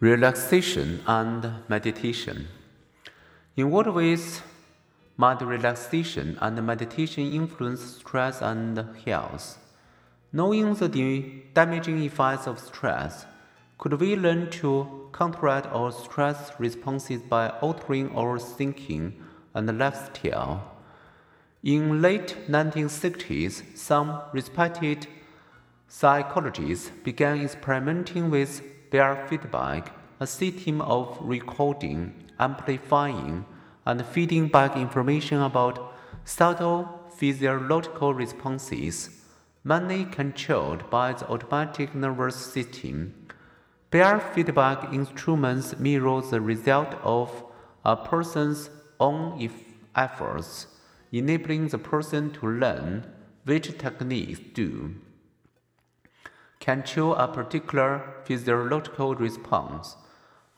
Relaxation and meditation. In what ways might relaxation and meditation influence stress and health? Knowing the damaging effects of stress, could we learn to counteract our stress responses by altering our thinking and lifestyle? In late 1960s, some respected psychologists began experimenting with biofeedback, a system of recording, amplifying, and feeding back information about subtle physiological responses, mainly controlled by the autonomic nervous system. Biofeedback instruments mirror the result of a person's own efforts, enabling the person to learn which techniques do control a particular physiological response.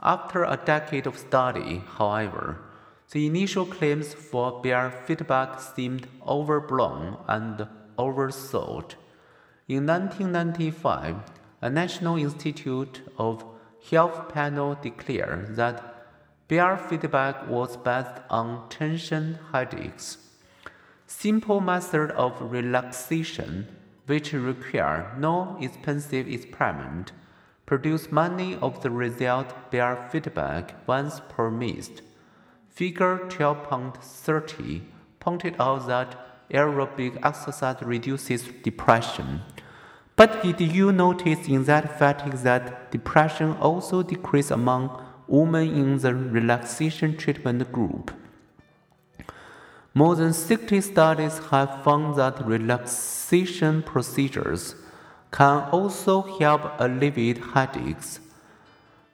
After a decade of study, however, the initial claims for biofeedback seemed overblown and oversold. In 1995, a National Institute of Health panel declared that biofeedback was based on tension headaches. Simple method of relaxation which require no expensive experiment, produce many of the results biofeedback once promised. Figure 12.30 pointed out that aerobic exercise reduces depression. But did you notice in that fatigue that depression also decreased among women in the relaxation treatment group? More than 60 studies have found that relaxation procedures can also help alleviate headaches,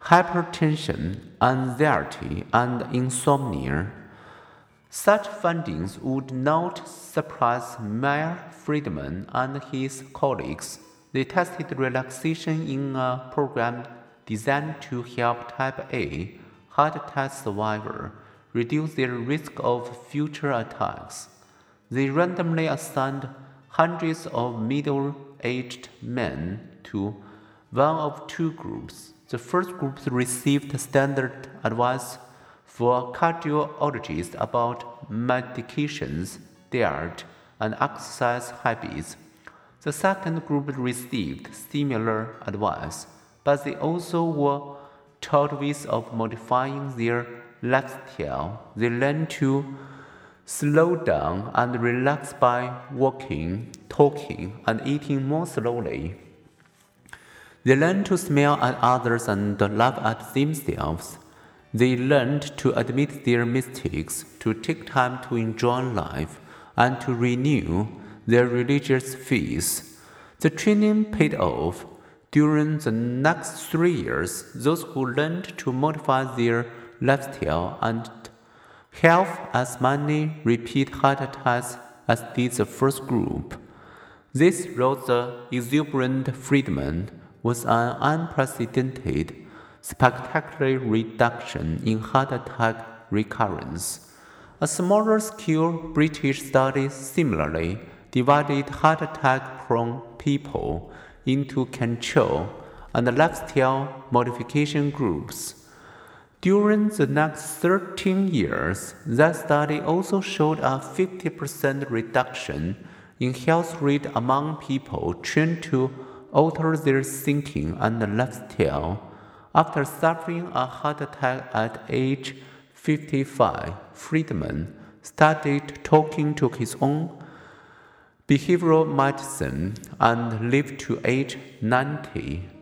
hypertension, anxiety, and insomnia. Such findings would not surprise Meyer Friedman and his colleagues. They tested relaxation in a program designed to help type A heart attack survivors reduce their risk of future attacks. They randomly assigned hundreds of middle aged men to one of two groups. The first group received standard advice for cardiologists about medications, diet, and exercise habits. The second group received similar advice, but they also were taught ways of modifying their lifestyle, they learn to slow down and relax by walking, talking, and eating more slowly. They learn to smile at others and laugh at themselves. They learned to admit their mistakes, to take time to enjoy life, and to renew their religious faith. The training paid off. During the next three years, those who learned to modify their lifestyle and have as many repeat heart attacks as did the first group. This, wrote the exuberant Friedman, was an unprecedented, spectacular reduction in heart attack recurrence. A smaller scale British study similarly divided heart attack prone people into control and lifestyle modification groups. During the next 13 years, that study also showed a 50% reduction in health rate among people trained to alter their thinking and lifestyle. After suffering a heart attack at age 55, Friedman started talking to his own behavioral medicine and lived to age 90.